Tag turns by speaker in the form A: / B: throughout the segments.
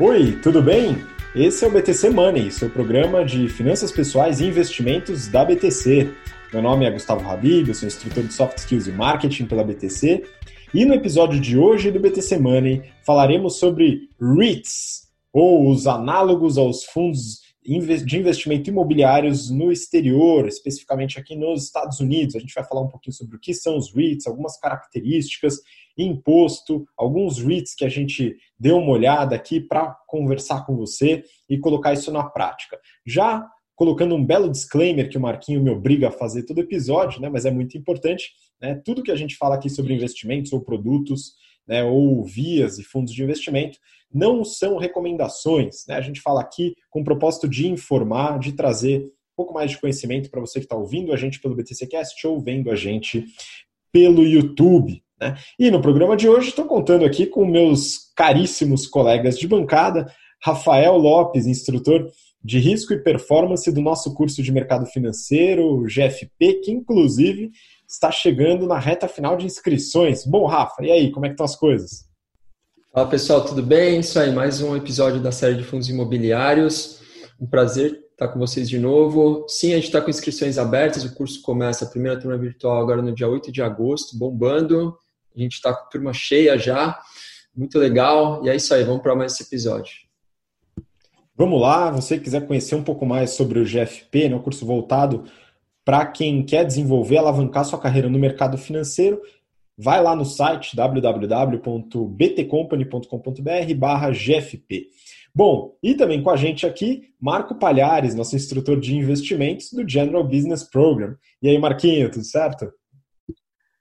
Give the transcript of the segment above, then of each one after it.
A: Oi, tudo bem? Esse é o BTC Money, seu programa de finanças pessoais e investimentos da BTC. Meu nome é Gustavo Habib, eu sou instrutor de Soft Skills e Marketing pela BTC. E no episódio de hoje do BTC Money falaremos sobre REITs, ou os análogos aos fundos de investimento imobiliários no exterior, especificamente aqui nos Estados Unidos. A gente vai falar um pouquinho sobre o que são os REITs, algumas características, imposto, alguns REITs que a gente deu uma olhada aqui para conversar com você e colocar isso na prática. Já colocando um belo disclaimer que o Marquinho me obriga a fazer todo episódio, né, mas é muito importante, né, tudo que a gente fala aqui sobre investimentos ou produtos, né, ou vias e fundos de investimento, não são recomendações. Né? A gente fala aqui com o propósito de informar, de trazer um pouco mais de conhecimento para você que está ouvindo a gente pelo BTCcast ou vendo a gente pelo YouTube. Né? E no programa de hoje estou contando aqui com meus caríssimos colegas de bancada, Rafael Lopes, instrutor de risco e performance do nosso curso de mercado financeiro, GFP, que inclusive está chegando na reta final de inscrições. Bom, Rafa, e aí, como é que estão as coisas?
B: Fala pessoal, tudo bem? Isso aí, mais um episódio da série de fundos imobiliários. Um prazer estar com vocês de novo. Sim, a gente está com inscrições abertas, o curso começa a primeira turma virtual agora no dia 8 de agosto, bombando. A gente está com turma cheia já, muito legal. E é isso aí, vamos para mais esse episódio.
A: Vamos lá, você quiser conhecer um pouco mais sobre o GFP, né, o curso voltado para quem quer desenvolver, alavancar sua carreira no mercado financeiro, vai lá no site www.btcompany.com.br barra GFP. Bom, e também com a gente aqui, Marco Palhares, nosso instrutor de investimentos do General Business Program. E aí, Marquinho, tudo certo?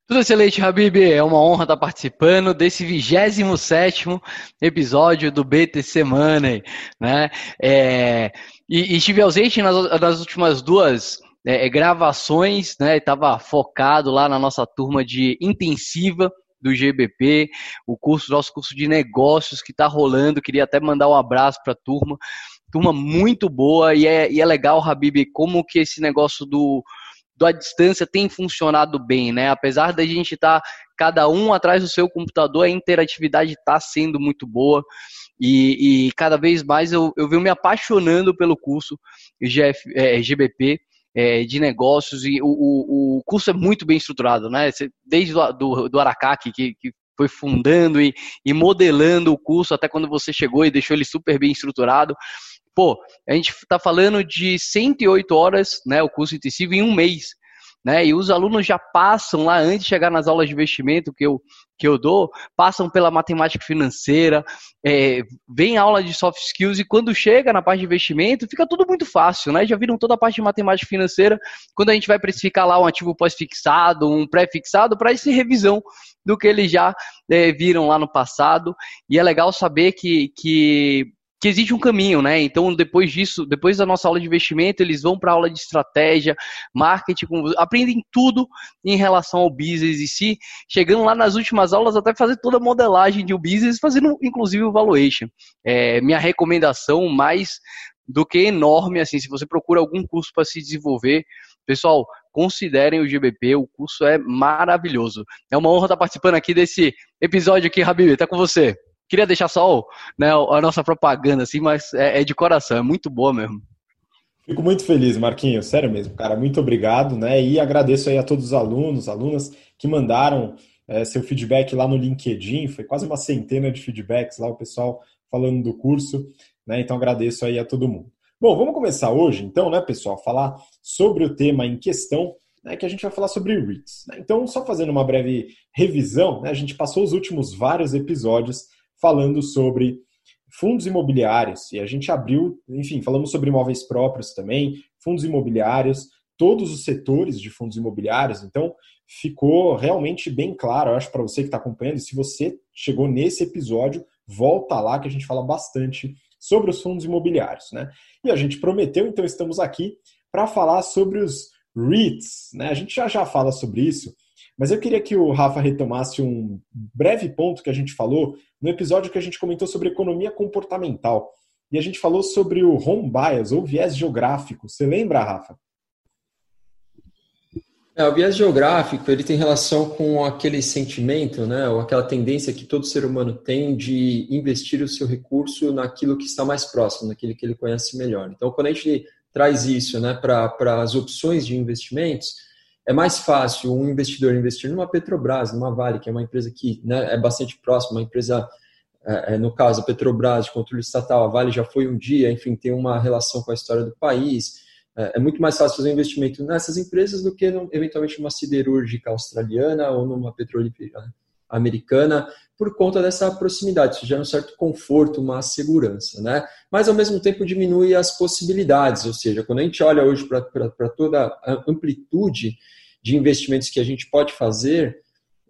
C: Tudo excelente, Habib. É uma honra estar participando desse 27 episódio do BTC Money. Né? É, e, e estive ausente nas, nas últimas duas é, é, gravações, né? Estava focado lá na nossa turma de intensiva do GBP, o curso, nosso curso de negócios que está rolando. Queria até mandar um abraço para a turma. Turma muito boa e é, e é legal, Habib, como que esse negócio do, à distância tem funcionado bem, né? Apesar da gente estar tá cada um atrás do seu computador, a interatividade está sendo muito boa. E, e, cada vez mais eu, eu venho me apaixonando pelo curso GF, é, GBP é, de negócios e o, o, o, curso é muito bem estruturado, né? Desde do, do, do Aracaki, que, que foi fundando e, e, modelando o curso até quando você chegou e deixou ele super bem estruturado. Pô, a gente está falando de 108 horas, né, o curso intensivo em um mês né? E os alunos já passam lá antes de chegar nas aulas de investimento que eu, que eu dou, passam pela matemática financeira, é, vem aula de soft skills e quando chega na parte de investimento fica tudo muito fácil, né? Já viram toda a parte de matemática financeira quando a gente vai precificar lá um ativo pós-fixado, um pré-fixado para essa revisão do que eles já é, viram lá no passado. E é legal saber que, que que existe um caminho, né? Então, depois disso, depois da nossa aula de investimento, eles vão para aula de estratégia, marketing, aprendem tudo em relação ao business em si, chegando lá nas últimas aulas até fazer toda a modelagem de um business, fazendo inclusive o valuation. É, minha recomendação mais do que enorme, assim, se você procura algum curso para se desenvolver, pessoal, considerem o GBP, o curso é maravilhoso. É uma honra estar participando aqui desse episódio aqui, Habib, tá com você. Queria deixar só né, a nossa propaganda, assim, mas é, é de coração, é muito boa mesmo.
A: Fico muito feliz, Marquinhos, sério mesmo, cara, muito obrigado, né? E agradeço aí a todos os alunos, alunas que mandaram é, seu feedback lá no LinkedIn, foi quase uma centena de feedbacks lá, o pessoal falando do curso, né? Então agradeço aí a todo mundo. Bom, vamos começar hoje, então, né, pessoal, falar sobre o tema em questão, né, que a gente vai falar sobre REITs. Né? Então, só fazendo uma breve revisão, né, a gente passou os últimos vários episódios falando sobre fundos imobiliários, e a gente abriu, enfim, falamos sobre imóveis próprios também, fundos imobiliários, todos os setores de fundos imobiliários, então ficou realmente bem claro, eu acho, para você que está acompanhando, se você chegou nesse episódio, volta lá que a gente fala bastante sobre os fundos imobiliários, né? E a gente prometeu, então estamos aqui para falar sobre os REITs, né? A gente já já fala sobre isso, mas eu queria que o Rafa retomasse um breve ponto que a gente falou no episódio que a gente comentou sobre economia comportamental. E a gente falou sobre o home bias, ou viés geográfico. Você lembra, Rafa?
B: É, o viés geográfico ele tem relação com aquele sentimento, né, ou aquela tendência que todo ser humano tem de investir o seu recurso naquilo que está mais próximo, naquilo que ele conhece melhor. Então, quando a gente traz isso né, para as opções de investimentos, é mais fácil um investidor investir numa Petrobras, numa Vale, que é uma empresa que né, é bastante próxima, uma empresa, é, é, no caso, a Petrobras, de controle estatal, a Vale já foi um dia, enfim, tem uma relação com a história do país. É, é muito mais fácil fazer um investimento nessas empresas do que eventualmente numa siderúrgica australiana ou numa petrolífera americana, por conta dessa proximidade. Isso gera um certo conforto, uma segurança, né? Mas ao mesmo tempo diminui as possibilidades, ou seja, quando a gente olha hoje para toda a amplitude de investimentos que a gente pode fazer,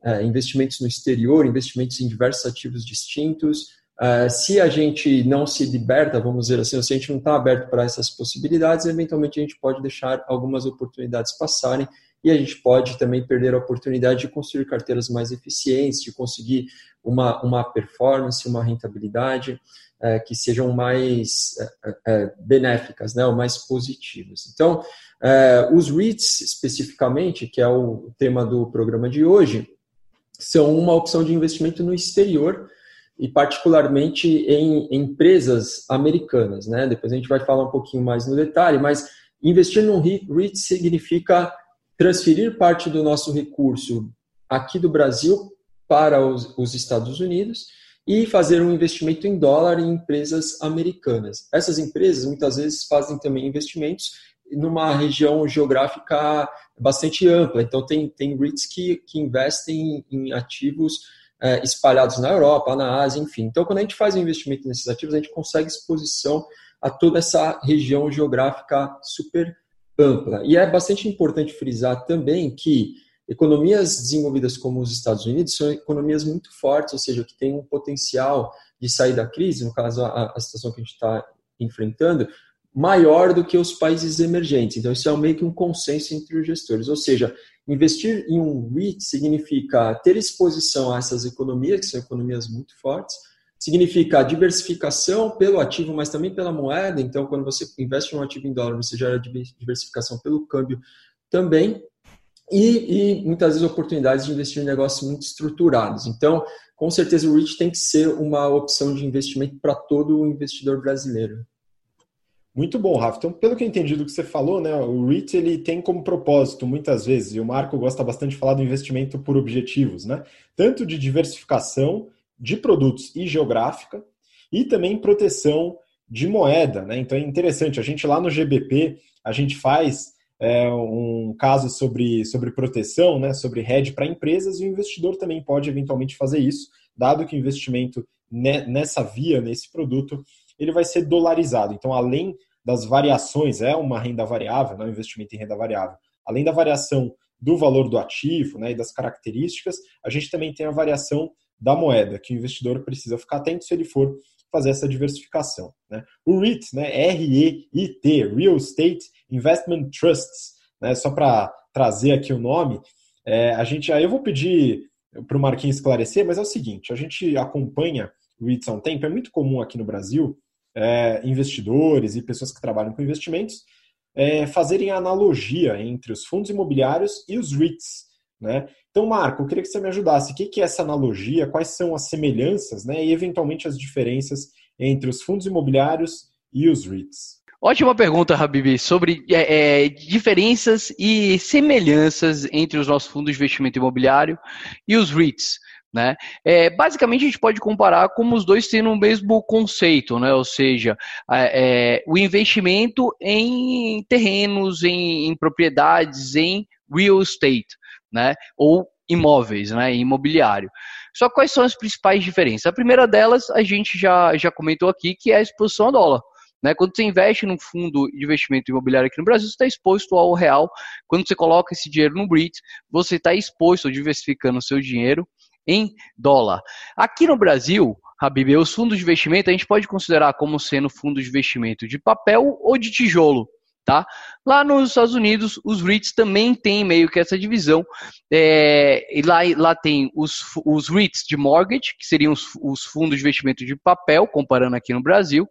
B: é, investimentos no exterior, investimentos em diversos ativos distintos, Uh, se a gente não se liberta, vamos dizer assim, se a gente não está aberto para essas possibilidades, eventualmente a gente pode deixar algumas oportunidades passarem e a gente pode também perder a oportunidade de construir carteiras mais eficientes, de conseguir uma, uma performance, uma rentabilidade uh, que sejam mais uh, benéficas, né, ou mais positivas. Então, os REITs, especificamente, que é o tema do programa de hoje, são uma opção de investimento no exterior e particularmente em, empresas americanas, né? Depois a gente vai falar um pouquinho mais no detalhe, mas investir num REIT significa transferir parte do nosso recurso aqui do Brasil para os, os Estados Unidos e fazer um investimento em dólar em empresas americanas. Essas empresas muitas vezes fazem também investimentos numa região geográfica bastante ampla. Então, tem, tem REITs que, que investem em ativos é, espalhados na Europa, na Ásia, enfim. Então, quando a gente faz um investimento nesses ativos, a gente consegue exposição a toda essa região geográfica super ampla. E é bastante importante frisar também que economias desenvolvidas como os Estados Unidos são economias muito fortes, ou seja, que têm um potencial de sair da crise, no caso, a, a situação que a gente está enfrentando, maior do que os países emergentes. Então, isso é meio que um consenso entre os gestores. Ou seja, investir em um REIT significa ter exposição a essas economias, que são economias muito fortes, significa diversificação pelo ativo, mas também pela moeda. Então, quando você investe um ativo em dólar, você gera diversificação pelo câmbio também. E, e, muitas vezes oportunidades de investir em negócios muito estruturados. Então, com certeza o REIT tem que ser uma opção de investimento para todo o investidor brasileiro.
A: Muito bom, Rafa. Então, pelo que eu entendi do que você falou, né, o REIT ele tem como propósito, muitas vezes, e o Marco gosta bastante de falar do investimento por objetivos, né? Tanto de diversificação de produtos e geográfica, e também proteção de moeda, né? Então é interessante, a gente lá no GBP, a gente faz é, um caso sobre, sobre proteção, né, sobre hedge para empresas, e o investidor também pode eventualmente fazer isso, dado que o investimento nessa via, nesse produto, ele vai ser dolarizado. Então, além das variações, é uma renda variável, não é um investimento em renda variável. Além da variação do valor do ativo né, e das características, a gente também tem a variação da moeda, que o investidor precisa ficar atento se ele for fazer essa diversificação. Né? O REIT, né, R-E-I-T, Real Estate Investment Trusts, né, só para trazer aqui o nome, é, a gente, aí eu vou pedir para o Marquinhos esclarecer, mas é o seguinte, a gente acompanha REITs há um tempo, é muito comum aqui no Brasil é, investidores e pessoas que trabalham com investimentos é, fazerem analogia entre os fundos imobiliários e os REITs. Né? Então, Marco, eu queria que você me ajudasse. O que é essa analogia? Quais são as semelhanças né, e, eventualmente, as diferenças entre os fundos imobiliários e os REITs?
C: Ótima pergunta, Habib, sobre é, é, diferenças e semelhanças entre os nossos fundos de investimento imobiliário e os REITs. Né? É, basicamente, a gente pode comparar como os dois têm o mesmo conceito, né? ou seja, é, é, o investimento em terrenos, em, em, propriedades, em real estate, né? ou imóveis, né? imobiliário. Só quais são as principais diferenças? A primeira delas, a gente já, já comentou aqui, que é a exposição ao dólar. Né? Quando você investe num fundo de investimento imobiliário aqui no Brasil, você está exposto ao real. Quando você coloca esse dinheiro no BRIT, você está exposto, diversificando o seu dinheiro em dólar. Aqui no Brasil, Habib, os fundos de investimento a gente pode considerar como sendo fundos de investimento de papel ou de tijolo. Tá? Lá nos Estados Unidos, os REITs também têm meio que essa divisão. É, e lá, lá tem os, os REITs de mortgage, que seriam os, os fundos de investimento de papel, comparando aqui no Brasil,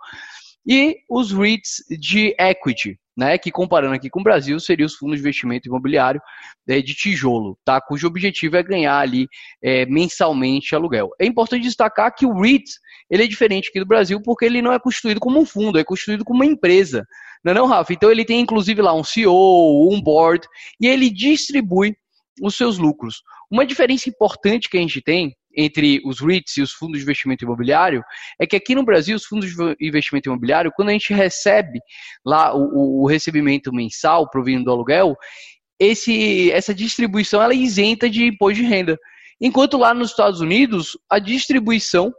C: e os REITs de equity, né, que comparando aqui com o Brasil, seriam os fundos de investimento imobiliário é, de tijolo, tá, cujo objetivo é ganhar ali é, mensalmente aluguel. É importante destacar que o REIT ele é diferente aqui do Brasil porque ele não é constituído como um fundo, é constituído como uma empresa, não é não, Rafa? Então ele tem inclusive lá um CEO, um board, e ele distribui os seus lucros. Uma diferença importante que a gente tem entre os REITs e os fundos de investimento imobiliário é que aqui no Brasil, os fundos de investimento imobiliário, quando a gente recebe lá o, o recebimento mensal provindo do aluguel, esse, essa distribuição ela é isenta de imposto de renda. Enquanto lá nos Estados Unidos, a distribuição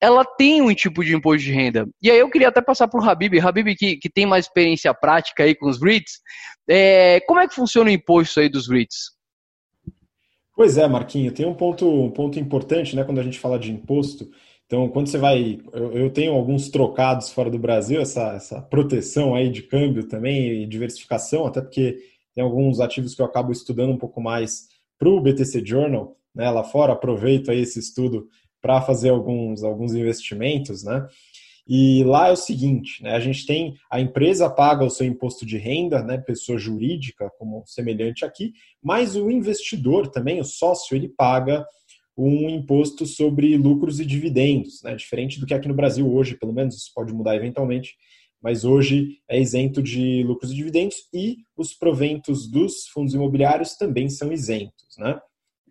C: ela tem um tipo de imposto de renda. E aí eu queria até passar para o Habib, Habib que, que tem mais experiência prática aí com os REITs, é, como é que funciona o imposto aí dos REITs?
A: Pois é, Marquinho, tem um ponto, um ponto importante, né, quando a gente fala de imposto. Então, quando você vai. Eu, eu tenho alguns trocados fora do Brasil, essa, essa proteção aí de câmbio também e diversificação, até porque tem alguns ativos que eu acabo estudando um pouco mais para o BTC Journal, né, lá fora, aproveito aí esse estudo para fazer alguns, alguns investimentos, né? E lá é o seguinte, né, a gente tem a empresa paga o seu imposto de renda, né, pessoa jurídica, como semelhante aqui, mas o investidor também, o sócio, ele paga um imposto sobre lucros e dividendos, né, diferente do que aqui no Brasil hoje, pelo menos isso pode mudar eventualmente, mas hoje é isento de lucros e dividendos e os proventos dos fundos imobiliários também são isentos, né?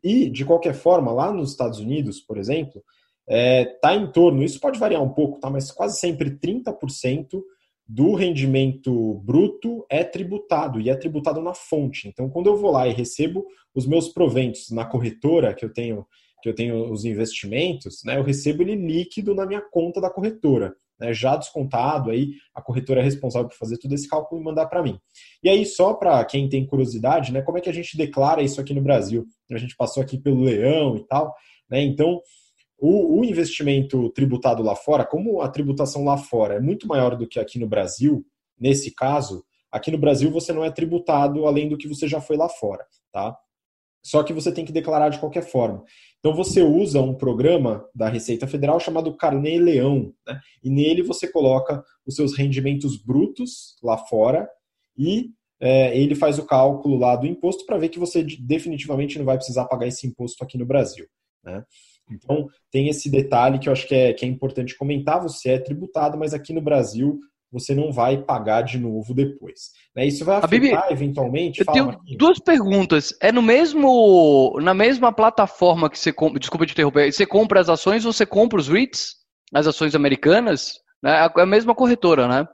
A: E de qualquer forma, lá nos Estados Unidos, por exemplo, está é, tá em torno, isso pode variar um pouco, tá? mas quase sempre 30% do rendimento bruto é tributado e é tributado na fonte. Então, quando eu vou lá e recebo os meus proventos na corretora que eu tenho, que eu tenho os investimentos, né, eu recebo ele líquido na minha conta da corretora. Né, já descontado, aí a corretora é responsável por fazer todo esse cálculo e mandar para mim. E aí, só para quem tem curiosidade, né, como é que a gente declara isso aqui no Brasil? A gente passou aqui pelo leão e tal, né, então o, o, investimento tributado lá fora, como a tributação lá fora é muito maior do que aqui no Brasil, nesse caso, aqui no Brasil você não é tributado além do que você já foi lá fora, tá? Só que você tem que declarar de qualquer forma. Então você usa um programa da Receita Federal chamado Carnê Leão, né? e nele você coloca os seus rendimentos brutos lá fora e é, ele faz o cálculo lá do imposto para ver que você definitivamente não vai precisar pagar esse imposto aqui no Brasil. Né? Então, tem esse detalhe que eu acho que é, que é importante comentar: você é tributado, mas aqui no Brasil você não vai pagar de novo depois. Né? Isso vai afetar Bibi, eventualmente.
C: Eu Fala, tenho Marquinhos. duas perguntas. É no mesmo, na mesma plataforma que você compra, desculpa te interromper, você compra as ações ou você compra os REITs, as ações americanas? Né? É a mesma corretora, né?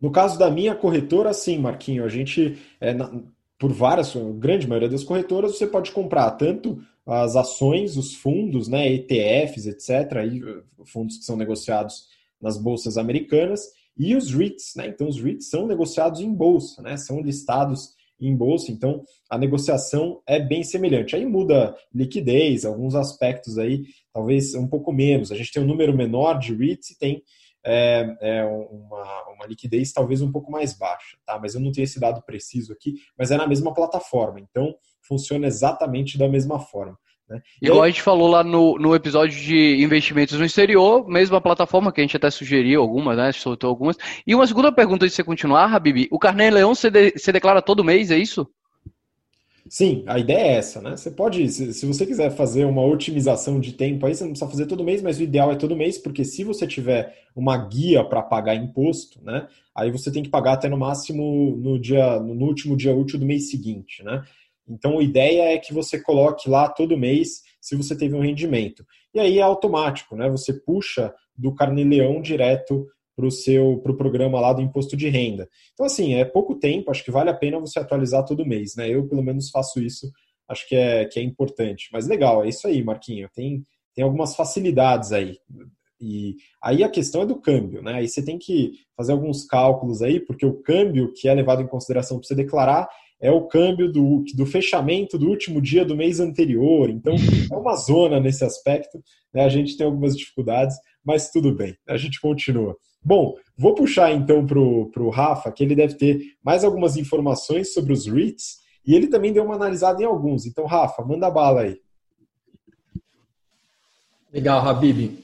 A: No caso da minha corretora, sim, Marquinho. A gente, é, na, por várias, grande maioria das corretoras, você pode comprar tanto as ações, os fundos, né, ETFs, etc., aí, fundos que são negociados nas bolsas americanas, e os REITs, né? Então, os REITs são negociados em bolsa, né? São listados em bolsa, então a negociação é bem semelhante. Aí muda liquidez, alguns aspectos aí, talvez um pouco menos. A gente tem um número menor de REITs e tem é, é uma, uma, liquidez talvez um pouco mais baixa, tá? Mas eu não tenho esse dado preciso aqui, mas é na mesma plataforma, então funciona exatamente da mesma forma. Né?
C: Igual aí... a gente falou lá no, no episódio de investimentos no exterior, mesma plataforma que a gente até sugeriu algumas, né? Soltou algumas. E uma segunda pergunta de você continuar, Habib, o Carnê Leão você, de, você declara todo mês, é isso?
A: Sim, a ideia é essa, né? Você pode, se, se você quiser fazer uma otimização de tempo aí, você não precisa fazer todo mês, mas o ideal é todo mês, porque se você tiver uma guia para pagar imposto, né? Aí você tem que pagar até no máximo no dia, no último dia útil do mês seguinte, né? Então a ideia é que você coloque lá todo mês se você teve um rendimento. E aí é automático, né? Você puxa do Carneleão direto para o seu pro programa lá do imposto de renda. Então, assim, é pouco tempo, acho que vale a pena você atualizar todo mês, né? Eu, pelo menos, faço isso, acho que é, que é importante. Mas legal, é isso aí, Marquinho. Tem, tem algumas facilidades aí. E aí a questão é do câmbio, né? Aí você tem que fazer alguns cálculos aí, porque o câmbio que é levado em consideração para você declarar é o câmbio do, do fechamento do último dia do mês anterior. Então, é uma zona nesse aspecto. Né? A gente tem algumas dificuldades, mas tudo bem, a gente continua. Bom, vou puxar então para o Rafa, que ele deve ter mais algumas informações sobre os REITs, e ele também deu uma analisada em alguns. Então, Rafa, manda bala aí.
B: Legal, Habib.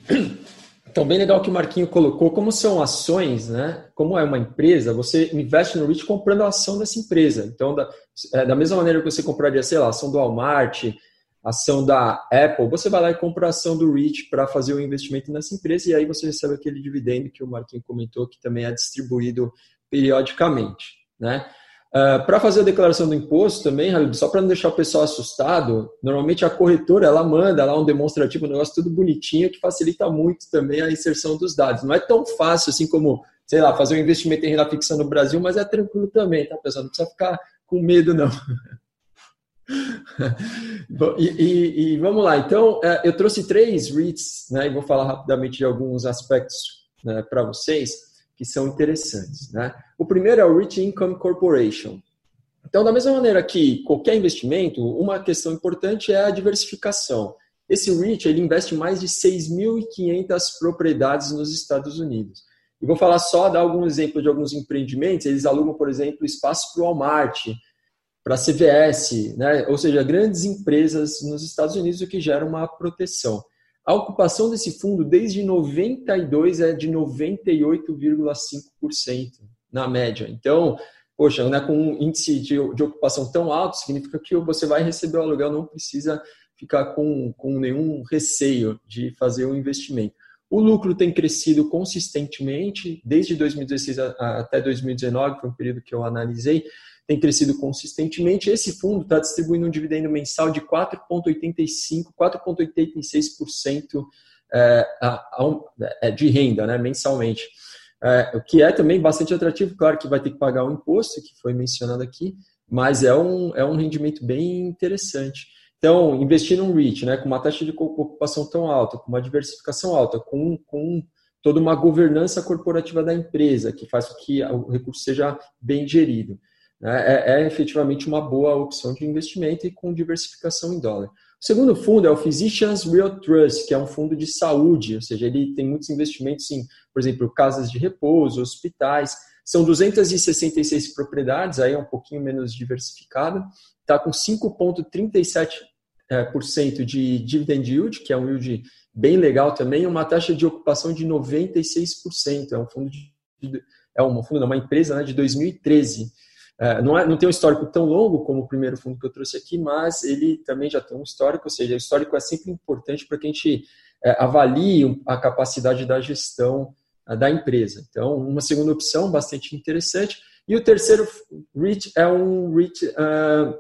B: Então, bem legal que o Marquinho colocou, como são ações, né? Como é uma empresa, você investe no REIT comprando a ação dessa empresa. Então, da, é, da mesma maneira que você compraria, sei lá, ação do Walmart, ação da Apple, você vai lá e compra a ação do REIT para fazer o investimento nessa empresa e aí você recebe aquele dividendo que o Marquinho comentou que também é distribuído periodicamente, né? Uh, ah, para fazer a declaração do imposto também, só para não deixar o pessoal assustado, normalmente a corretora ela manda lá um demonstrativo, um negócio tudo bonitinho que facilita muito também a inserção dos dados. Não é tão fácil assim como, sei lá, fazer um investimento em renda fixa no Brasil, mas é tranquilo também, tá, pessoal? Não precisa ficar com medo, não. Bom, e, e, e, vamos lá, então é, eu trouxe três REITs, né, e vou falar rapidamente de alguns aspectos né, para vocês que são interessantes. Né? O primeiro é o Rich Income Corporation. Então, da mesma maneira que qualquer investimento, uma questão importante é a diversificação. Esse REIT ele investe mais de 6.500 propriedades nos Estados Unidos. E vou falar só, dar algum exemplo de alguns empreendimentos. Eles alugam, por exemplo, espaço para o Walmart, para a CVS, né? ou seja, grandes empresas nos Estados Unidos, o que gera uma proteção. A ocupação desse fundo desde 92 é de 98,5% na média. Então, poxa, né, com um índice de, de, ocupação tão alto, significa que você vai receber o aluguel, não precisa ficar com, com nenhum receio de fazer um investimento. O lucro tem crescido consistentemente, desde 2016 até 2019, foi um período que eu analisei, tem crescido consistentemente. Esse fundo está distribuindo um dividendo mensal de 4,85%, 4,86% é, é, de renda né, mensalmente. É, o que é também bastante atrativo, claro que vai ter que pagar o imposto, que foi mencionado aqui, mas é um, é um rendimento bem interessante. Então, investir num REIT, né, com uma taxa de ocupação tão alta, com uma diversificação alta, com, com toda uma governança corporativa da empresa, que faz com que o recurso seja bem gerido é, é efetivamente uma boa opção de investimento e com diversificação em dólar. O segundo fundo é o Physicians Real Trust, que é um fundo de saúde, ou seja, ele tem muitos investimentos em, por exemplo, casas de repouso, hospitais. São 266 propriedades, aí é um pouquinho menos diversificado. Está com 5,37% é, de dividend yield, que é um yield bem legal também, uma taxa de ocupação de 96%. É um fundo de, é um fundo, uma empresa né, de 2013. É, não, é, não tem um histórico tão longo como o primeiro fundo que eu trouxe aqui, mas ele também já tem um histórico, ou seja, o histórico é sempre importante para que a gente é, avalie a capacidade da gestão da empresa. Então, uma segunda opção bastante interessante. E o terceiro REIT é um REIT uh,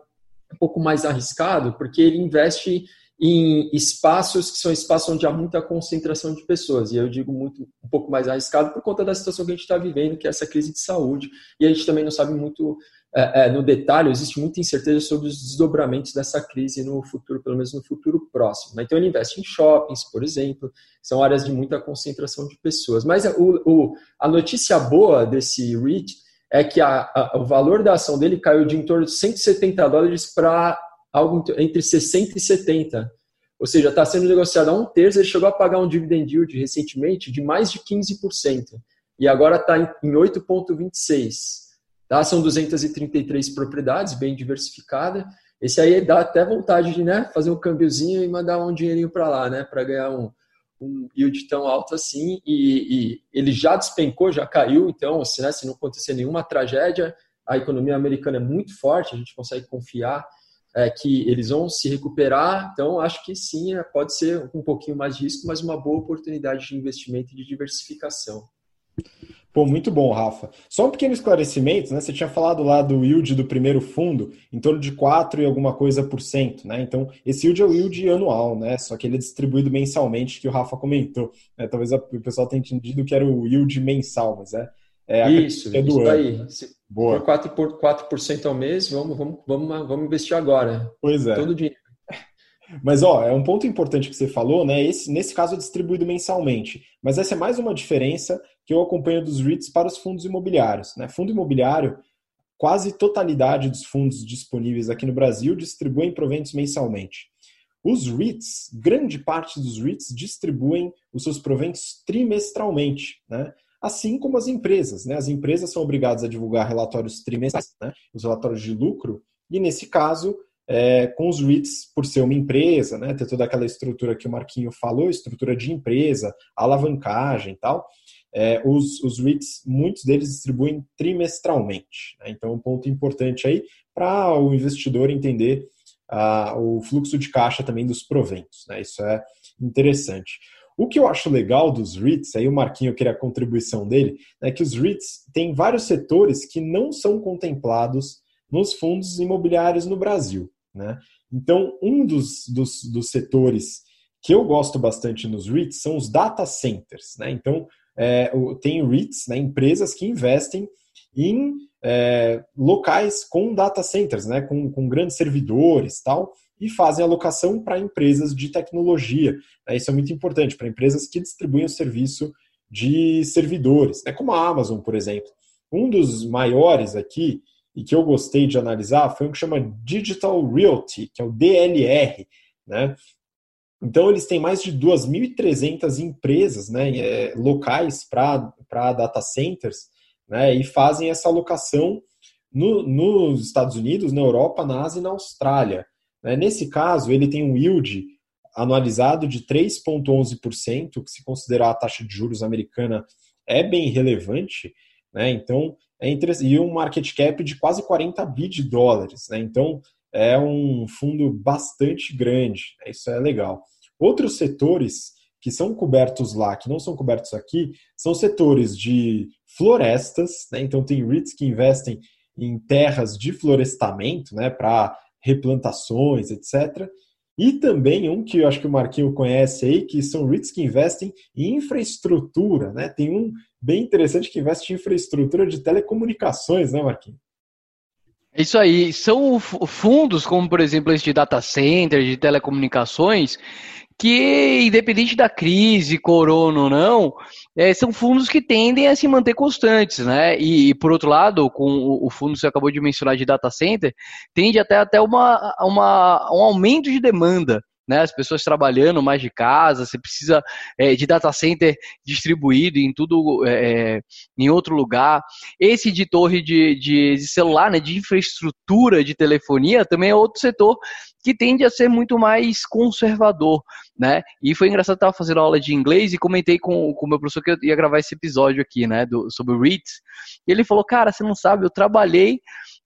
B: um pouco mais arriscado, porque ele investe em espaços que são espaços onde há muita concentração de pessoas. E eu digo muito um pouco mais arriscado por conta da situação que a gente está vivendo, que é essa crise de saúde. E a gente também não sabe muito é, é, no detalhe, existe muita incerteza sobre os desdobramentos dessa crise no futuro, pelo menos no futuro próximo. Né? Então ele investe em shoppings, por exemplo, são áreas de muita concentração de pessoas. Mas o, o, a notícia boa desse REIT é que a, a, o valor da ação dele caiu de em torno de 170 dólares para algo entre 60 e 70. Ou seja, está sendo negociado a um terço, ele chegou a pagar um dividend yield recentemente de mais de 15%. E agora está em 8,26%. Tá? São 233 propriedades, bem diversificada. Esse aí dá até vontade de né, fazer um câmbiozinho e mandar um dinheirinho para lá, né, para ganhar um, um yield tão alto assim. E, e, ele já despencou, já caiu. Então, se, né, se não acontecer nenhuma tragédia, a economia americana é muito forte, a gente consegue confiar é, que eles vão se recuperar. Então, acho que sim, é, pode ser um pouquinho mais de risco, mas uma boa oportunidade de investimento e de diversificação.
A: Pô, muito bom, Rafa. Só um pequeno esclarecimento, né? Você tinha falado lá do yield do primeiro fundo, em torno de 4 e alguma coisa por cento, né? Então, esse yield é o yield anual, né? Só que ele é distribuído mensalmente, que o Rafa comentou. Né? Talvez o pessoal tenha entendido que era o yield mensal, mas é, é
B: a isso, é do isso ano. Daí. Boa. Por 4%, por 4 ao mês, vamos, vamos, vamos, vamos investir agora.
A: Pois é.
B: Todo dinheiro.
A: Mas, ó, é um ponto importante que você falou, né? Esse, nesse caso é distribuído mensalmente. Mas essa é mais uma diferença que eu acompanho dos REITs para os fundos imobiliários. Né? Fundo imobiliário, quase totalidade dos fundos disponíveis aqui no Brasil distribuem proventos mensalmente. Os REITs, grande parte dos REITs distribuem os seus proventos trimestralmente, né? Assim como as empresas. Né? As empresas são obrigadas a divulgar relatórios trimestrais, né? os relatórios de lucro, e nesse caso é, com os REITs, por ser uma empresa, né, ter toda aquela estrutura que o Marquinho falou, estrutura de empresa, alavancagem e tal, é, os, os REITs, muitos deles distribuem trimestralmente. Né? Então, um ponto importante aí para o investidor entender ah, o fluxo de caixa também dos proventos. Né? Isso é interessante. O que eu acho legal dos REITs, aí o Marquinho queria a contribuição dele, é que os REITs têm vários setores que não são contemplados nos fundos imobiliários no Brasil. Né? Então, um dos, dos, dos setores que eu gosto bastante nos REITs são os data centers. Né? Então, é, tem REITs, né, empresas que investem em é, locais com data centers, né, com, com grandes servidores tal, e fazem alocação para empresas de tecnologia. Né, isso é muito importante, para empresas que distribuem o serviço de servidores, né, como a Amazon, por exemplo. Um dos maiores aqui, e que eu gostei de analisar, foi um que chama Digital Realty, que é o DLR. Né? Então, eles têm mais de 2.300 empresas né, é, locais para data centers né, e fazem essa alocação no, nos Estados Unidos, na Europa, na Ásia e na Austrália. Né. Nesse caso, ele tem um yield anualizado de 3,11%, que se considerar a taxa de juros americana é bem relevante. Né, então, é e um market cap de quase 40 bi de dólares. Né, então, é um fundo bastante grande. Isso é legal. Outros setores que são cobertos lá, que não são cobertos aqui, são setores de florestas, né? então tem REITs que investem em terras de florestamento, né, para replantações, etc. E também um que eu acho que o Marquinho conhece aí, que são REITs que investem em infraestrutura, né? Tem um bem interessante que investe em infraestrutura de telecomunicações, né, Marquinho?
C: Isso aí, são fundos como, por exemplo, esse de data center, de telecomunicações, que, independente da crise, corona ou não, é, são fundos que tendem a se manter constantes, né? E, e por outro lado, com o, o, fundo que você acabou de mencionar de data center, tende até, até uma, uma, um aumento de demanda né, as pessoas trabalhando mais de casa, você precisa é, de data center distribuído em tudo, é, é, em outro lugar. Esse de torre de, de, de celular, né, de infraestrutura de telefonia, também é outro setor que tende a ser muito mais conservador, né? E foi engraçado, eu estava fazendo aula de inglês e comentei com o meu professor que eu ia gravar esse episódio aqui, né, do, sobre o REITs, e ele falou, cara, você não sabe, eu trabalhei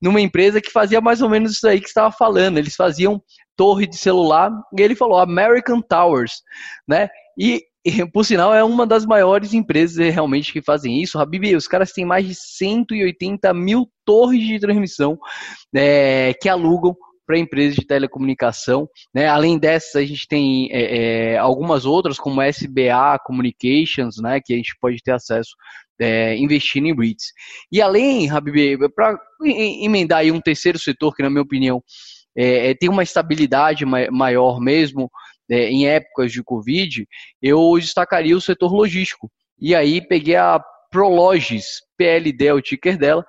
C: numa empresa que fazia mais ou menos isso aí que estava falando, eles faziam torre de celular, e ele falou American Towers, né? E, por sinal, é uma das maiores empresas realmente que fazem isso. Habib, os caras têm mais de 180 mil torres de transmissão é, que alugam para empresas de telecomunicação. Né? Além dessas, a gente tem é, é, algumas outras, como SBA Communications, né? que a gente pode ter acesso é, investindo em REITs. E além, para emendar aí um terceiro setor que, na minha opinião, é, é, tem uma estabilidade maior mesmo é, em épocas de Covid, eu destacaria o setor logístico. E aí peguei a Prologis, PLD é o ticker dela,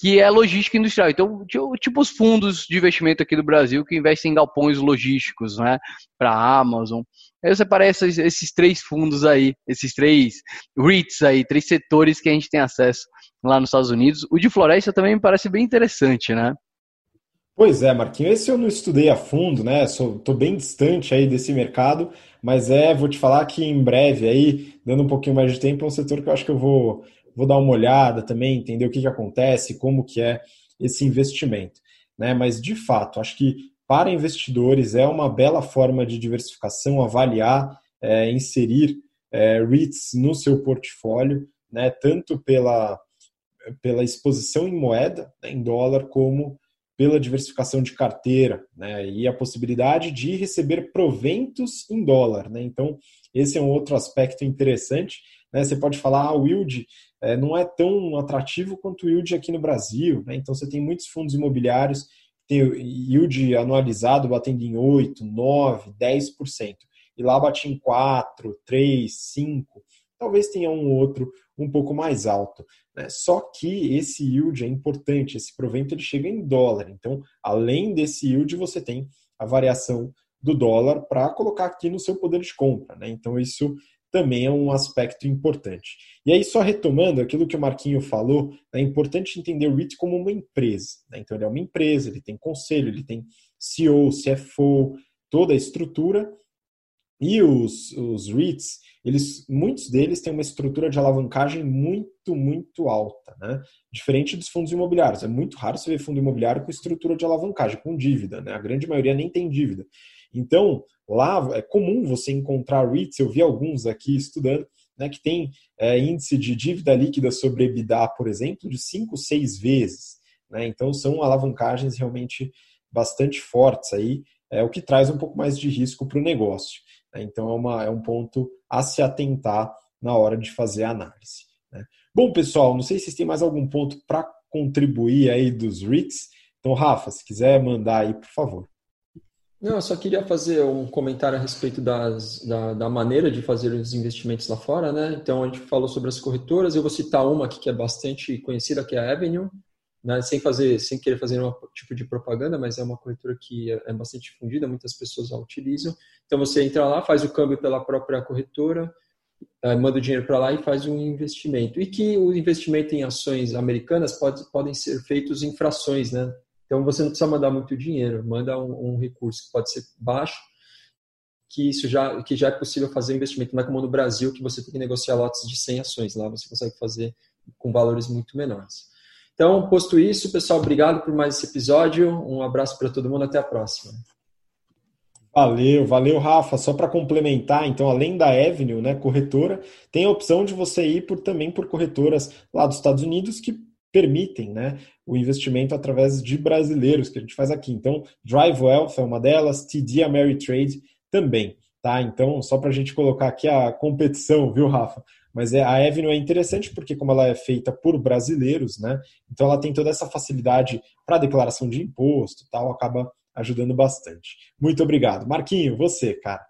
C: que é logística industrial. Então, tipo os fundos de investimento aqui do Brasil que investem em galpões logísticos, né, para a Amazon. Eu separei esses, esses três fundos aí, esses três REITs aí, três setores que a gente tem acesso lá nos Estados Unidos. O de floresta também me parece bem interessante, né?
A: Pois é, Marquinhos, esse eu não estudei a fundo, né? Estou bem distante aí desse mercado, mas é, vou te falar que em breve aí, dando um pouquinho mais de tempo, é um setor que eu acho que eu vou, vou dar uma olhada também, entender o que, que acontece, como que é esse investimento. Né? Mas, de fato, acho que para investidores é uma bela forma de diversificação, avaliar, é, inserir é, REITs no seu portfólio, né? tanto pela, pela exposição em moeda, né, em dólar, como pela diversificação de carteira né, e a possibilidade de receber proventos em dólar. Né? Então, esse é um outro aspecto interessante. Né? Você pode falar, ah, o yield é, não é tão atrativo quanto o yield aqui no Brasil. Né? Então, você tem muitos fundos imobiliários que tem yield anualizado batendo em 8%, 9%, 10%. E lá bate em 4%, 3%, 5%. Talvez tenha um outro um pouco mais alto. Né? Só que esse yield é importante, esse provento ele chega em dólar. Então, além desse yield, você tem a variação do dólar para colocar aqui no seu poder de compra. Né? Então, isso também é um aspecto importante. E aí, só retomando aquilo que o Marquinho falou, é importante entender o REIT como uma empresa. Né? Então, ele é uma empresa, ele tem conselho, ele tem CEO, CFO, toda a estrutura. E os, os REITs, eles, muitos deles têm uma estrutura de alavancagem muito, muito alta, né? Diferente dos fundos imobiliários. É muito raro você ver fundo imobiliário com estrutura de alavancagem, com dívida, né? A grande maioria nem tem dívida. Então, lá é comum você encontrar REITs, eu vi alguns aqui estudando, né, que tem é, índice de dívida líquida sobre EBITDA, por exemplo, de 5, 6 vezes. Né? Então, são alavancagens realmente bastante fortes aí, é o que traz um pouco mais de risco para o negócio. Né? Então, é, uma, é um ponto a se atentar na hora de fazer a análise. Né? Bom, pessoal, não sei se vocês têm mais algum ponto para contribuir aí dos REITs. Então, Rafa, se quiser mandar aí, por favor.
B: Não, eu só queria fazer um comentário a respeito das, da, da, maneira de fazer os investimentos lá fora, né? Então, a gente falou sobre as corretoras, eu vou citar uma aqui que é bastante conhecida, que é a Avenue, né? sem, fazer, sem querer fazer um tipo de propaganda, mas é uma corretora que é, é bastante difundida, muitas pessoas a utilizam. Então, você entra lá, faz o câmbio pela própria corretora, é, manda o dinheiro para lá e faz um investimento. E que o investimento em ações americanas pode, podem ser feitos em frações, né? Então você não precisa mandar muito dinheiro, manda um, um recurso que pode ser baixo, que isso já que já é possível fazer investimento. Não é como no Brasil que você tem que negociar lotes de 100 ações, lá você consegue fazer com valores muito menores. Então, posto isso, pessoal, obrigado por mais esse episódio. Um abraço para todo mundo, até a próxima.
A: Valeu, valeu, Rafa. Só para complementar, então, além da Avenue, né, corretora, tem a opção de você ir por, também por corretoras lá dos Estados Unidos que permitem né, o investimento através de brasileiros, que a gente faz aqui. Então, Drive Wealth é uma delas, TD Ameritrade também. Tá? Então, só para a gente colocar aqui a competição, viu, Rafa? Mas é, a Avenue é interessante porque, como ela é feita por brasileiros, né? Então ela tem toda essa facilidade para declaração de imposto tal, acaba ajudando bastante. Muito obrigado. Marquinho, você, cara.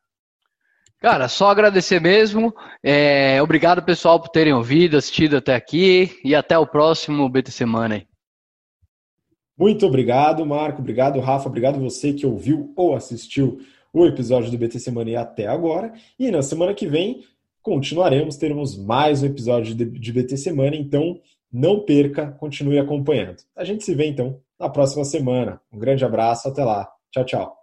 C: Cara, só agradecer mesmo. É, obrigado, pessoal, por terem ouvido, assistido até aqui e até o próximo BT Semana.
A: Muito obrigado, Marco. Obrigado, Rafa. Obrigado você que ouviu ou assistiu o episódio do BT Semana até agora. E na semana que vem continuaremos, teremos mais um episódio de BT Semana, então não perca, continue acompanhando. A gente se vê então na próxima semana. Um grande abraço, até lá. Tchau, tchau.